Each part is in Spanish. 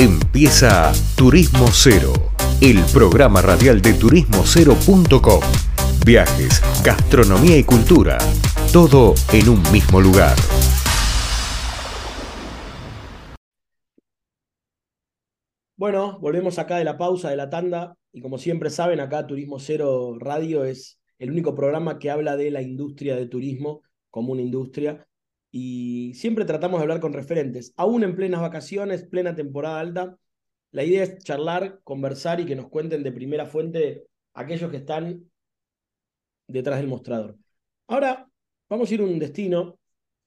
Empieza Turismo Cero, el programa radial de turismocero.com. Viajes, gastronomía y cultura, todo en un mismo lugar. Bueno, volvemos acá de la pausa, de la tanda, y como siempre saben, acá Turismo Cero Radio es el único programa que habla de la industria de turismo como una industria, y siempre tratamos de hablar con referentes, aún en plenas vacaciones, plena temporada alta. La idea es charlar, conversar y que nos cuenten de primera fuente aquellos que están detrás del mostrador. Ahora vamos a ir a un destino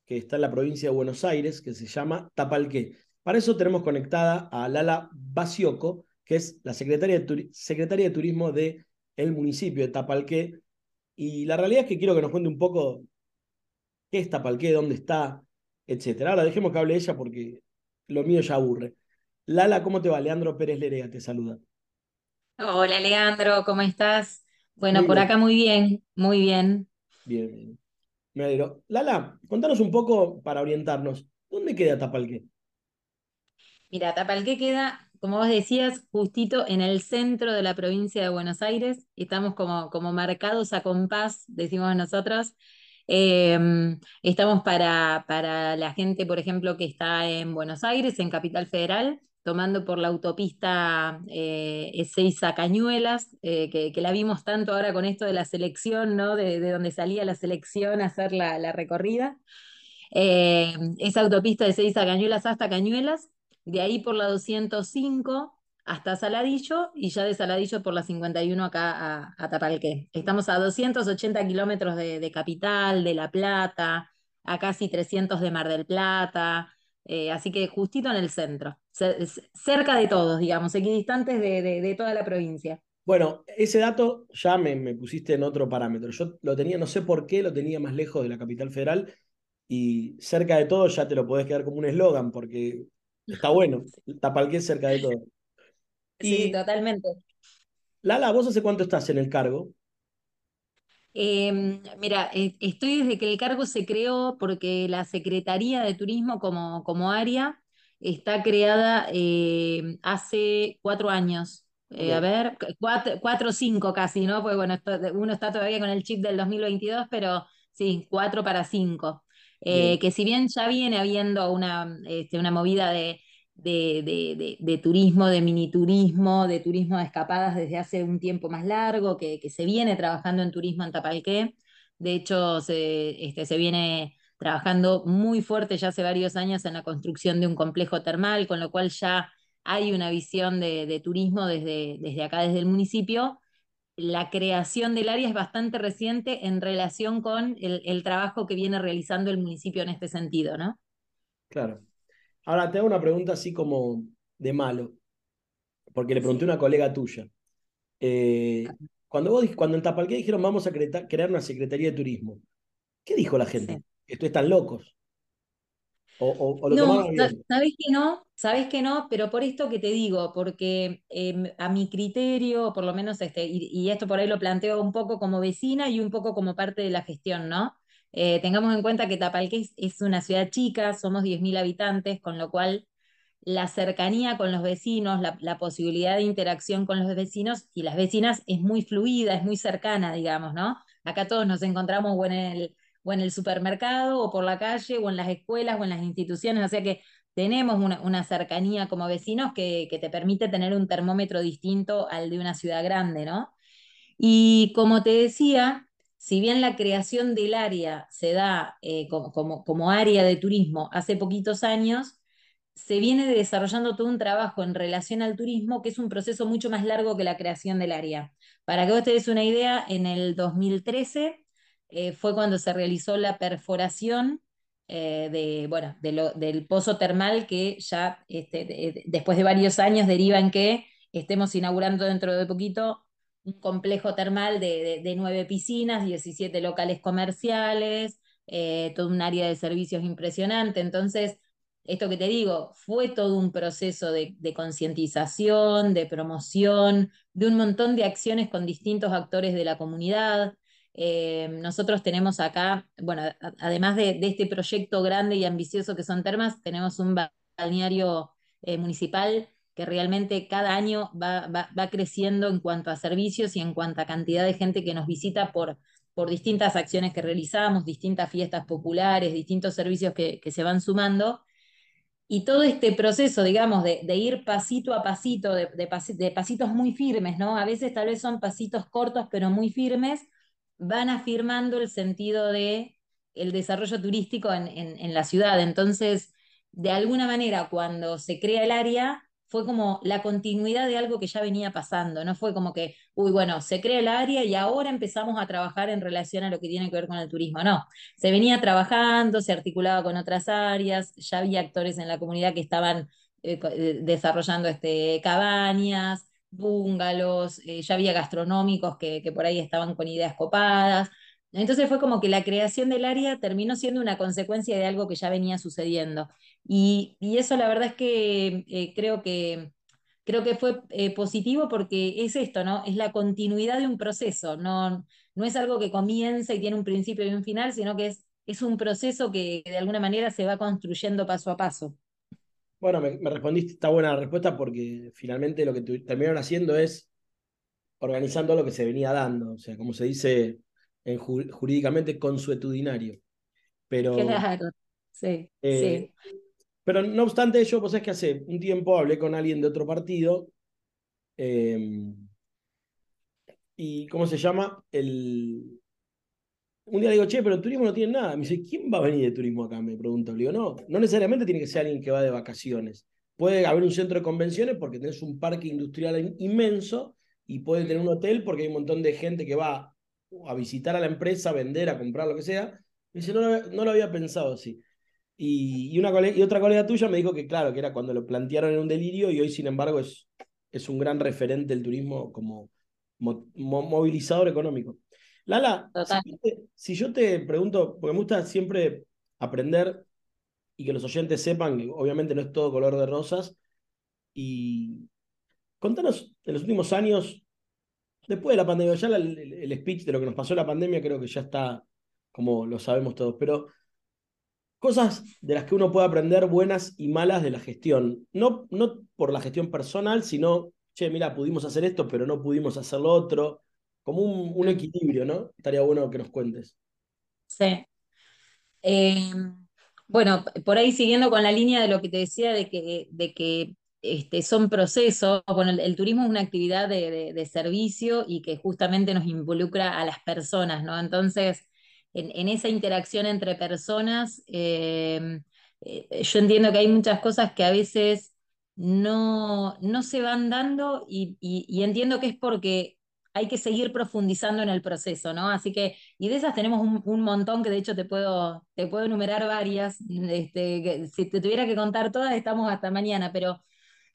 que está en la provincia de Buenos Aires, que se llama Tapalqué. Para eso tenemos conectada a Lala Basioco, que es la secretaria de, secretaria de Turismo del el municipio de Tapalqué. Y la realidad es que quiero que nos cuente un poco qué es Tapalqué, dónde está, etcétera. Ahora dejemos que hable ella porque lo mío ya aburre. Lala, ¿cómo te va? Leandro Pérez Lerea te saluda. Hola Leandro, ¿cómo estás? Bueno, por acá muy bien, muy bien. Bien, bien. Me alegro. Lala, contanos un poco para orientarnos. ¿Dónde queda Tapalqué? Mira, Tapalqué queda, como vos decías, justito en el centro de la provincia de Buenos Aires. Estamos como, como marcados a compás, decimos nosotros, Em, estamos para, para la gente, por ejemplo, que está en Buenos Aires, en Capital Federal, tomando por la autopista eh, Ezeiza Cañuelas, eh, que, la vimos tanto ahora con esto de la selección, ¿no? De, donde salía la selección a hacer la, recorrida. Em, esa autopista de Ezeiza Cañuelas hasta Cañuelas, de ahí por la 205 hasta Saladillo y ya de Saladillo por la 51 acá a, Tapalqué. Estamos a 280 kilómetros de, Capital, de La Plata, a casi 300 de Mar del Plata, eh, así que justito en el centro, cerca de todos, digamos, equidistantes de, de, toda la provincia. Bueno, ese dato ya me, me, pusiste en otro parámetro. Yo lo tenía, no sé por qué, lo tenía más lejos de la capital federal y cerca de todo ya te lo podés quedar como un eslogan porque está bueno. Tapalqué cerca de todo. Sí, totalmente. Lala, ¿vos hace cuánto estás en el cargo? Em, mira, eh, estoy desde que el cargo se creó porque la Secretaría de Turismo como, como área está creada em, hace cuatro años. Eh, a ver, cuatro, o cinco casi, ¿no? Pues bueno, uno está todavía con el chip del 2022, pero sí, cuatro para cinco. Eh, que si bien ya viene habiendo una, este, una movida de de, turismo, de mini turismo, de turismo de escapadas desde hace un tiempo más largo, que, se viene trabajando en turismo en Tapalqué. De hecho, se, este, se viene trabajando muy fuerte ya hace varios años en la construcción de un complejo termal, con lo cual ya hay una visión de, turismo desde, desde acá, desde el municipio. La creación del área es bastante reciente en relación con el, el trabajo que viene realizando el municipio en este sentido, ¿no? Claro. Ahora te hago una pregunta así como de malo, porque le pregunté a una colega tuya. Eh, cuando, vos, cuando en Tapalqué dijeron vamos a crear una Secretaría de Turismo, ¿qué dijo la gente? ¿Esto están locos? O, no, sabes que no, sabes que no, pero por esto que te digo, porque em, a mi criterio, por lo menos este, y, esto por ahí lo planteo un poco como vecina y un poco como parte de la gestión, ¿no? Eh, tengamos en cuenta que Tapalqué es una ciudad chica, somos 10.000 habitantes, con lo cual la cercanía con los vecinos, la, posibilidad de interacción con los vecinos y las vecinas es muy fluida, es muy cercana, digamos, ¿no? Acá todos nos encontramos o en el, supermercado, o por la calle, o en las escuelas, o en las instituciones, o sea que tenemos una, cercanía como vecinos que, te permite tener un termómetro distinto al de una ciudad grande, ¿no? Y como te decía, si bien la creación del área se da eh, como, área de turismo hace poquitos años, se viene desarrollando todo un trabajo en relación al turismo que es un proceso mucho más largo que la creación del área. Para que vos te una idea, en el 2013 eh, fue cuando se realizó la perforación eh, de, bueno, del pozo termal que ya este, después de varios años deriva en que estemos inaugurando dentro de poquito un complejo termal de, nueve piscinas, 17 locales comerciales, eh, todo un área de servicios impresionante. Entonces, esto que te digo, fue todo un proceso de, concientización, de promoción, de un montón de acciones con distintos actores de la comunidad. Eh, nosotros tenemos acá, bueno, además de, este proyecto grande y ambicioso que son termas, tenemos un balneario eh, municipal que realmente cada año va, va, creciendo en cuanto a servicios y en cuanto a cantidad de gente que nos visita por, por distintas acciones que realizamos, distintas fiestas populares, distintos servicios que, que se van sumando. Y todo este proceso, digamos, de, de ir pasito a pasito, de, de, pasitos muy firmes, ¿no? A veces tal vez son pasitos cortos, pero muy firmes, van afirmando el sentido de el desarrollo turístico en, en la ciudad. Entonces, de alguna manera, cuando se crea el área, fue como la continuidad de algo que ya venía pasando, no fue como que, uy, bueno, se crea el área y ahora empezamos a trabajar en relación a lo que tiene que ver con el turismo, no, se venía trabajando, se articulaba con otras áreas, ya había actores en la comunidad que estaban eh, eh, desarrollando este, cabañas, búngalos, eh, ya había gastronómicos que, que por ahí estaban con ideas copadas, entonces fue como que la creación del área terminó siendo una consecuencia de algo que ya venía sucediendo. Y, eso la verdad es que eh, creo que creo que fue eh, positivo porque es esto, ¿no? Es la continuidad de un proceso, no, no es algo que comienza y tiene un principio y un final, sino que es, es un proceso que de alguna manera se va construyendo paso a paso. Bueno, me, respondiste, está buena respuesta porque finalmente lo que terminaron haciendo es organizando lo que se venía dando, o sea, como se dice en jurídicamente consuetudinario. Pero, claro, sí, eh, sí. Pero no obstante ello, pues es que hace un tiempo hablé con alguien de otro partido. Em, y ¿cómo se llama? El... Un día le digo, che, pero el turismo no tiene nada. Me dice, ¿quién va a venir de turismo acá? Me pregunto. Le digo, no, no necesariamente tiene que ser alguien que va de vacaciones. Puede haber un centro de convenciones porque tenés un parque industrial inmenso y puede tener un hotel porque hay un montón de gente que va a visitar a la empresa, a vender, a comprar, lo que sea. Me dice, no, no lo había pensado así. Y, una y otra colega tuya me dijo que, claro, que era cuando lo plantearon en un delirio y hoy, sin embargo, es, es un gran referente del turismo como movilizador económico. Lala, si yo, te, pregunto, porque me gusta siempre aprender y que los oyentes sepan que obviamente no es todo color de rosas, y contanos en los últimos años, después de la pandemia, ya el, speech de lo que nos pasó la pandemia creo que ya está como lo sabemos todos, pero cosas de las que uno puede aprender buenas y malas de la gestión. No, no por la gestión personal, sino, che, mira, pudimos hacer esto, pero no pudimos hacer lo otro. Como un, equilibrio, ¿no? Estaría bueno que nos cuentes. Sí. Em, bueno, por ahí siguiendo con la línea de lo que te decía de que, de que este, son procesos, bueno, el, turismo es una actividad de, de, servicio y que justamente nos involucra a las personas, ¿no? Entonces, en, esa interacción entre personas, em, eh, yo entiendo que hay muchas cosas que a veces no, no se van dando y, entiendo que es porque hay que seguir profundizando en el proceso, ¿no? Así que, y de esas tenemos un, montón que de hecho te puedo, te puedo enumerar varias, este, si te tuviera que contar todas estamos hasta mañana, pero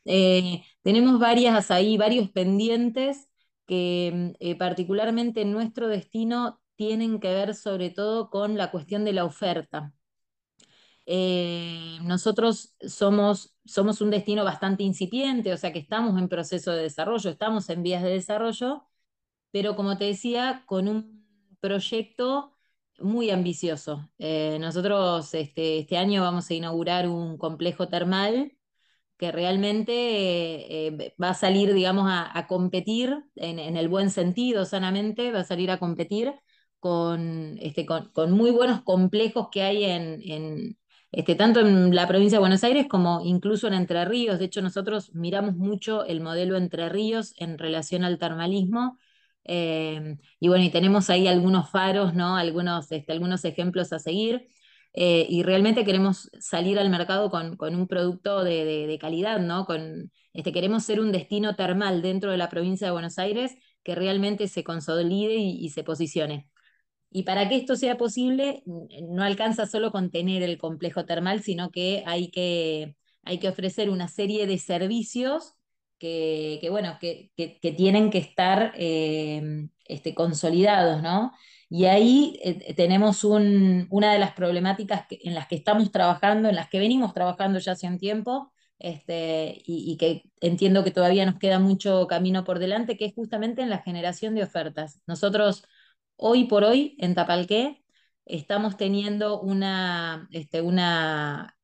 eh, tenemos varias ahí, varios pendientes que eh, particularmente en nuestro destino tienen que ver sobre todo con la cuestión de la oferta. Eh, nosotros somos, somos un destino bastante incipiente, o sea que estamos en proceso de desarrollo, estamos en vías de desarrollo, pero como te decía, con un proyecto muy ambicioso. Nosotros este, este, año vamos a inaugurar un complejo termal que realmente eh, va a salir, digamos, a, competir en, el buen sentido, sanamente, va a salir a competir con, este, con, muy buenos complejos que hay en, este, tanto en la provincia de Buenos Aires como incluso en Entre Ríos. De hecho, nosotros miramos mucho el modelo Entre Ríos en relación al termalismo. Eh, y bueno, y tenemos ahí algunos faros, ¿no? Algunos, este, algunos ejemplos a seguir. Eh, y realmente queremos salir al mercado con, con un producto de, de, calidad, ¿no? Con, este, queremos ser un destino termal dentro de la provincia de Buenos Aires que realmente se consolide y se posicione. Y para que esto sea posible, no alcanza solo con tener el complejo termal, sino que hay que, hay que ofrecer una serie de servicios que, bueno, que, que, tienen que estar eh, este, consolidados, ¿no? Y ahí eh, tenemos un, una de las problemáticas en las que estamos trabajando, en las que venimos trabajando ya hace un tiempo, este, y, que entiendo que todavía nos queda mucho camino por delante, que es justamente en la generación de ofertas. Nosotros Hoy por hoy, en Tapalqué, estamos teniendo una, este, una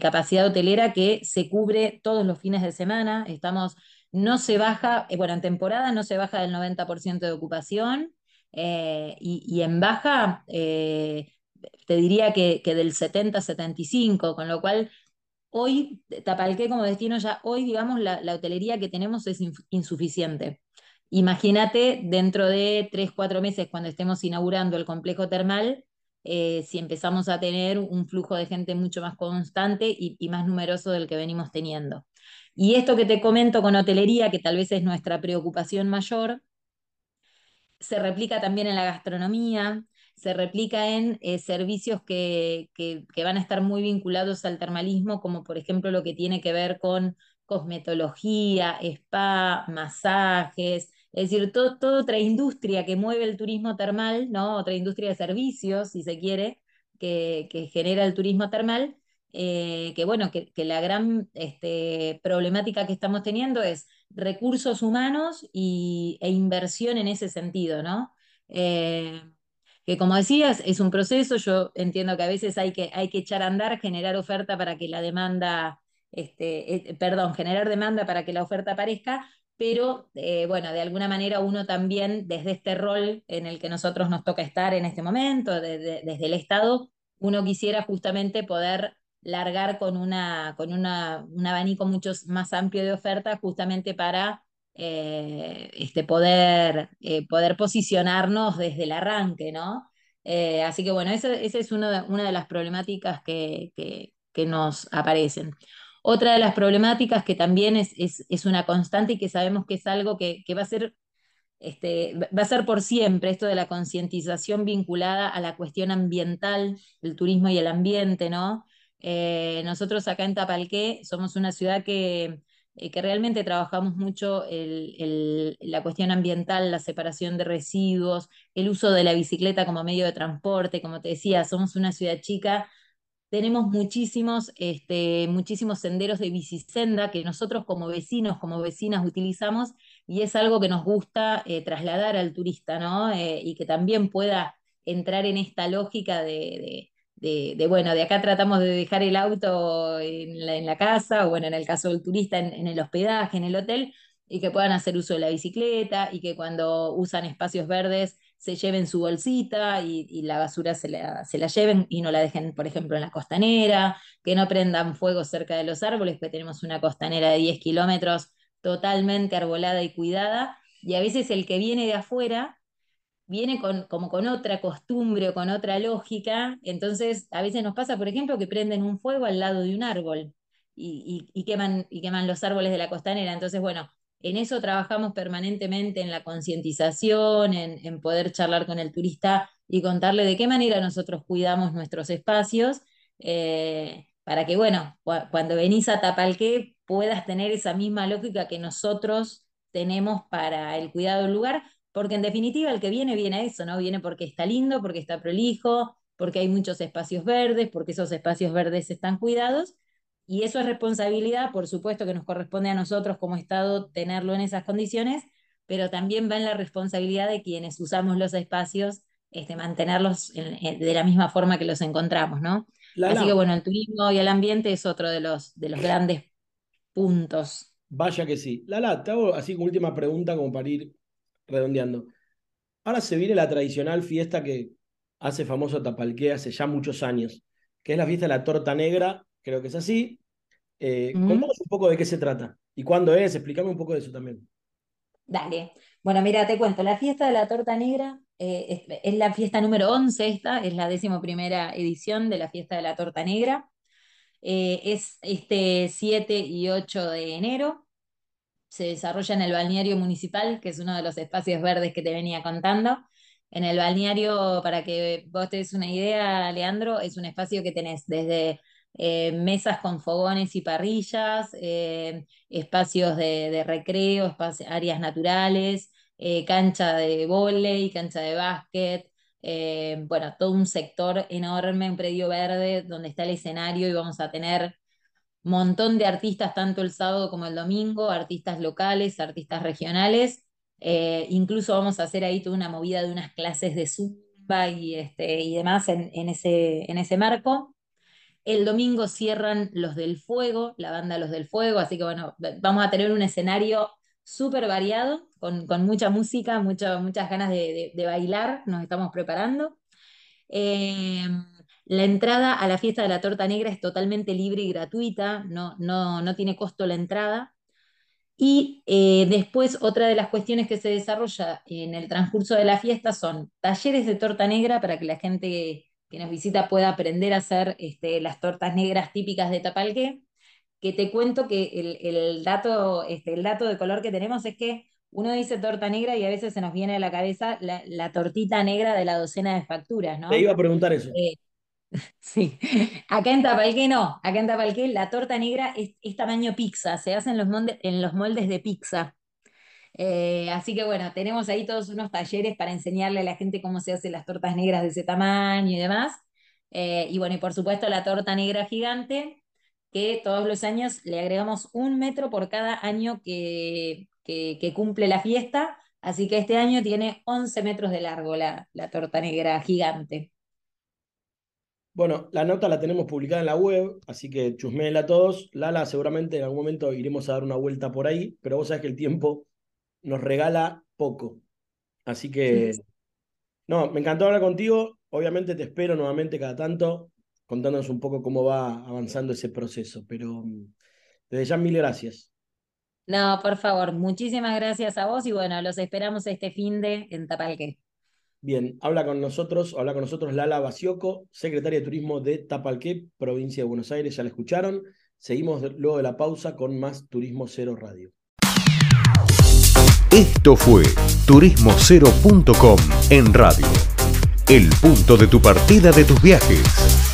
capacidad hotelera que se cubre todos los fines de semana. Estamos, no se baja, bueno, en temporada no se baja del 90% de ocupación y, en baja te diría que, del 70-75, con lo cual hoy Tapalqué como destino ya, hoy digamos la, hotelería que tenemos es insuficiente. Imagínate dentro de 3, 4 meses cuando estemos inaugurando el complejo termal, eh, si empezamos a tener un flujo de gente mucho más constante y, y, más numeroso del que venimos teniendo. Y esto que te comento con hotelería, que tal vez es nuestra preocupación mayor, se replica también en la gastronomía, se replica en eh, servicios que, van a estar muy vinculados al termalismo, como por ejemplo lo que tiene que ver con cosmetología, spa, masajes, es decir, toda otra industria que mueve el turismo termal, ¿no? otra industria de servicios, si se quiere, que, genera el turismo termal, eh, que bueno, que, la gran este, problemática que estamos teniendo es recursos humanos y, e inversión en ese sentido, ¿no? Eh, que como decías, es un proceso, yo entiendo que a veces hay que, hay que echar a andar, generar oferta para que la demanda, este, eh, perdón, generar demanda para que la oferta aparezca, pero eh, bueno, de alguna manera uno también, desde este rol en el que nosotros nos toca estar en este momento, desde el Estado, uno quisiera justamente poder largar con, una, con una, un abanico mucho más amplio de oferta justamente para eh, este, poder, eh, poder posicionarnos desde el arranque, ¿no? Eh, así que bueno, esa, es una de, las problemáticas que, nos aparecen. Otra de las problemáticas que también es, es, una constante y que sabemos que es algo que, va a ser este, va a ser por siempre esto de la concientización vinculada a la cuestión ambiental, el turismo y el ambiente, ¿no? Nosotros acá en Tapalqué somos una ciudad que, eh, que realmente trabajamos mucho la cuestión ambiental, la separación de residuos, el uso de la bicicleta como medio de transporte, como te decía, somos una ciudad chica, tenemos muchísimos, este, muchísimos senderos de bicisenda que nosotros como vecinos, como vecinas utilizamos y es algo que nos gusta eh, trasladar al turista, ¿no? Eh, y que también pueda entrar en esta lógica de, bueno, de acá tratamos de dejar el auto en la, casa, o bueno, en el caso del turista, en, el hospedaje, en el hotel, y que puedan hacer uso de la bicicleta, y que cuando usan espacios verdes se lleven su bolsita y, la basura se la, se la, lleven y no la dejen, por ejemplo, en la costanera, que no prendan fuego cerca de los árboles, que tenemos una costanera de 10 kilómetros totalmente arbolada y cuidada, y a veces el que viene de afuera viene con, como con otra costumbre o con otra lógica, entonces a veces nos pasa, por ejemplo, que prenden un fuego al lado de un árbol y, queman, y queman los árboles de la costanera. Entonces, bueno, en eso trabajamos permanentemente, en la concientización, en, poder charlar con el turista y contarle de qué manera nosotros cuidamos nuestros espacios, eh, para que, bueno, cuando venís a Tapalqué puedas tener esa misma lógica que nosotros tenemos para el cuidado del lugar, porque en definitiva el que viene viene a eso, ¿no? Viene porque está lindo, porque está prolijo, porque hay muchos espacios verdes, porque esos espacios verdes están cuidados. Y eso es responsabilidad, por supuesto que nos corresponde a nosotros como Estado tenerlo en esas condiciones, pero también va en la responsabilidad de quienes usamos los espacios, este, mantenerlos de la misma forma que los encontramos, ¿no? Así que bueno, el turismo y el ambiente es otro de los, de los grandes puntos. Vaya que sí. Lala, te hago así última pregunta como para ir redondeando. Ahora se viene la tradicional fiesta que hace famoso Tapalqué hace ya muchos años, que es la fiesta de la torta negra, creo que es así. Eh, un poco de qué se trata y cuándo es, explícame un poco de eso también. Dale. Bueno, mira, te cuento, la fiesta de la torta negra eh, es, la fiesta número 11 esta, es la décimo primera edición de la fiesta de la torta negra. Eh, es este 7 y 8 de enero se desarrolla en el balneario municipal, que es uno de los espacios verdes que te venía contando. En el balneario, para que vos te des una idea, Leandro, es un espacio que tenés desde eh, mesas con fogones y parrillas, eh, espacios de, recreo, áreas naturales, eh, cancha de vóley, cancha de básquet, bueno, todo un sector enorme, un predio verde donde está el escenario y vamos a tener montón de artistas, tanto el sábado como el domingo, artistas locales, artistas regionales. Eh, incluso vamos a hacer ahí toda una movida de unas clases de zumba y, este, y demás en, ese, en ese marco. El domingo cierran Los del Fuego, la banda Los del Fuego, así que bueno, vamos a tener un escenario súper variado, con, mucha música, muchas ganas de, bailar, nos estamos preparando. Em, la entrada a la fiesta de la torta negra es totalmente libre y gratuita, no, no, no tiene costo la entrada. Y eh, después otra de las cuestiones que se desarrolla en el transcurso de la fiesta son talleres de torta negra para que la gente que nos visita pueda aprender a hacer este, las tortas negras típicas de Tapalqué, que te cuento que el, dato, este, el dato de color que tenemos es que uno dice torta negra y a veces se nos viene a la cabeza la, tortita negra de la docena de facturas, ¿no? Te iba a preguntar eso. Eh, sí, acá en Tapalqué no, acá en Tapalqué la torta negra es, tamaño pizza, se hace en los, en los moldes de pizza. Eh, así que bueno, tenemos ahí todos unos talleres para enseñarle a la gente cómo se hacen las tortas negras de ese tamaño y demás. Eh, y bueno, y por supuesto la torta negra gigante, que todos los años le agregamos un metro por cada año que, que, cumple la fiesta. Así que este año tiene 11 metros de largo la, la torta negra gigante. Bueno, la nota la tenemos publicada en la web, así que chusmeenla a todos. Lala, seguramente en algún momento iremos a dar una vuelta por ahí, pero vos sabés que el tiempo nos regala poco. Así que, no, me encantó hablar contigo. Obviamente te espero nuevamente cada tanto, contándonos un poco cómo va avanzando ese proceso. Pero mm, desde ya, mil gracias. No, por favor, muchísimas gracias a vos y bueno, los esperamos este fin de en Tapalqué. Bien, habla con nosotros, habla con nosotros Lala Basioco, secretaria de Turismo de Tapalqué, provincia de Buenos Aires, ya la escucharon. Seguimos luego de la pausa con más Turismo Cero Radio. Esto fue turismocero.com en radio. El punto de tu partida de tus viajes.